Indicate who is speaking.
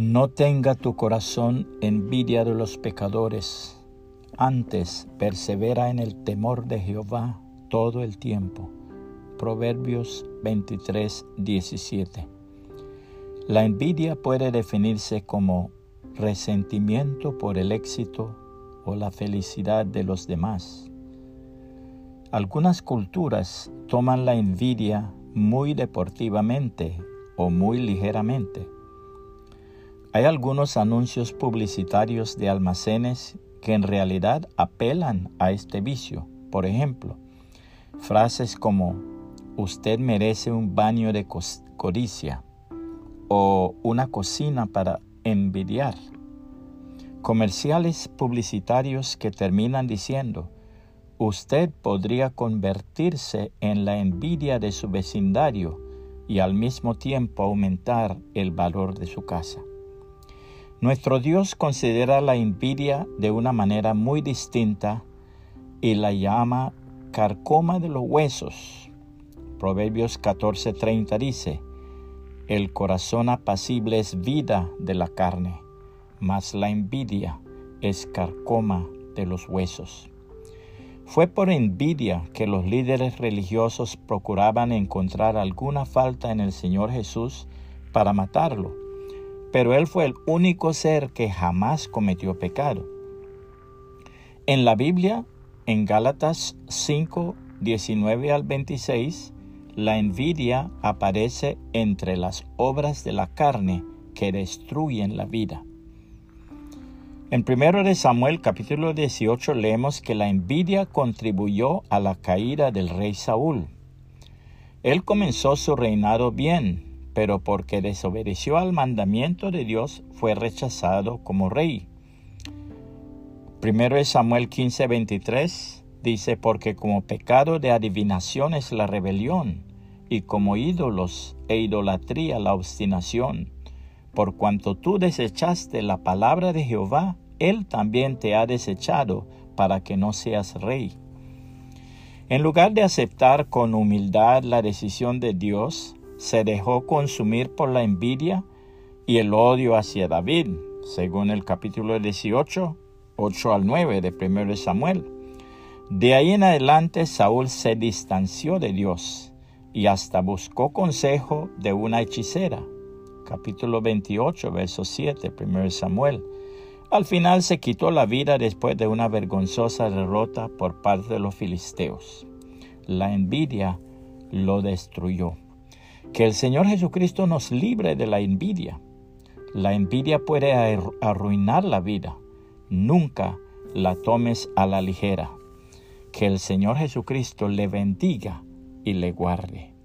Speaker 1: No tenga tu corazón envidia de los pecadores, antes persevera en el temor de Jehová todo el tiempo. Proverbios 23, 17. La envidia puede definirse como resentimiento por el éxito o la felicidad de los demás. Algunas culturas toman la envidia muy deportivamente o muy ligeramente. Hay algunos anuncios publicitarios de almacenes que en realidad apelan a este vicio. Por ejemplo, frases como usted merece un baño de codicia o una cocina para envidiar. Comerciales publicitarios que terminan diciendo, usted podría convertirse en la envidia de su vecindario y al mismo tiempo aumentar el valor de su casa. Nuestro Dios considera la envidia de una manera muy distinta y la llama carcoma de los huesos. Proverbios 14:30 dice, el corazón apacible es vida de la carne, mas la envidia es carcoma de los huesos. Fue por envidia que los líderes religiosos procuraban encontrar alguna falta en el Señor Jesús para matarlo, pero Él fue el único ser que jamás cometió pecado. En la Biblia, en Gálatas 5, 19 al 26, la envidia aparece entre las obras de la carne que destruyen la vida. En 1 de Samuel capítulo 18 leemos que la envidia contribuyó a la caída del rey Saúl. Él comenzó su reinado bien, pero porque desobedeció al mandamiento de Dios fue rechazado como rey. 1 de Samuel 15:23 dice, porque como pecado de adivinación es la rebelión, y como ídolos e idolatría la obstinación. Por cuanto tú desechaste la palabra de Jehová, Él también te ha desechado para que no seas rey. En lugar de aceptar con humildad la decisión de Dios, se dejó consumir por la envidia y el odio hacia David, según el capítulo 18, 8 al 9 de 1 Samuel. De ahí en adelante Saúl se distanció de Dios y hasta buscó consejo de una hechicera. Capítulo 28, verso 7, 1 Samuel. Al final se quitó la vida después de una vergonzosa derrota por parte de los filisteos. La envidia lo destruyó. Que el Señor Jesucristo nos libre de la envidia. La envidia puede arruinar la vida. Nunca la tomes a la ligera. Que el Señor Jesucristo le bendiga y le guarde.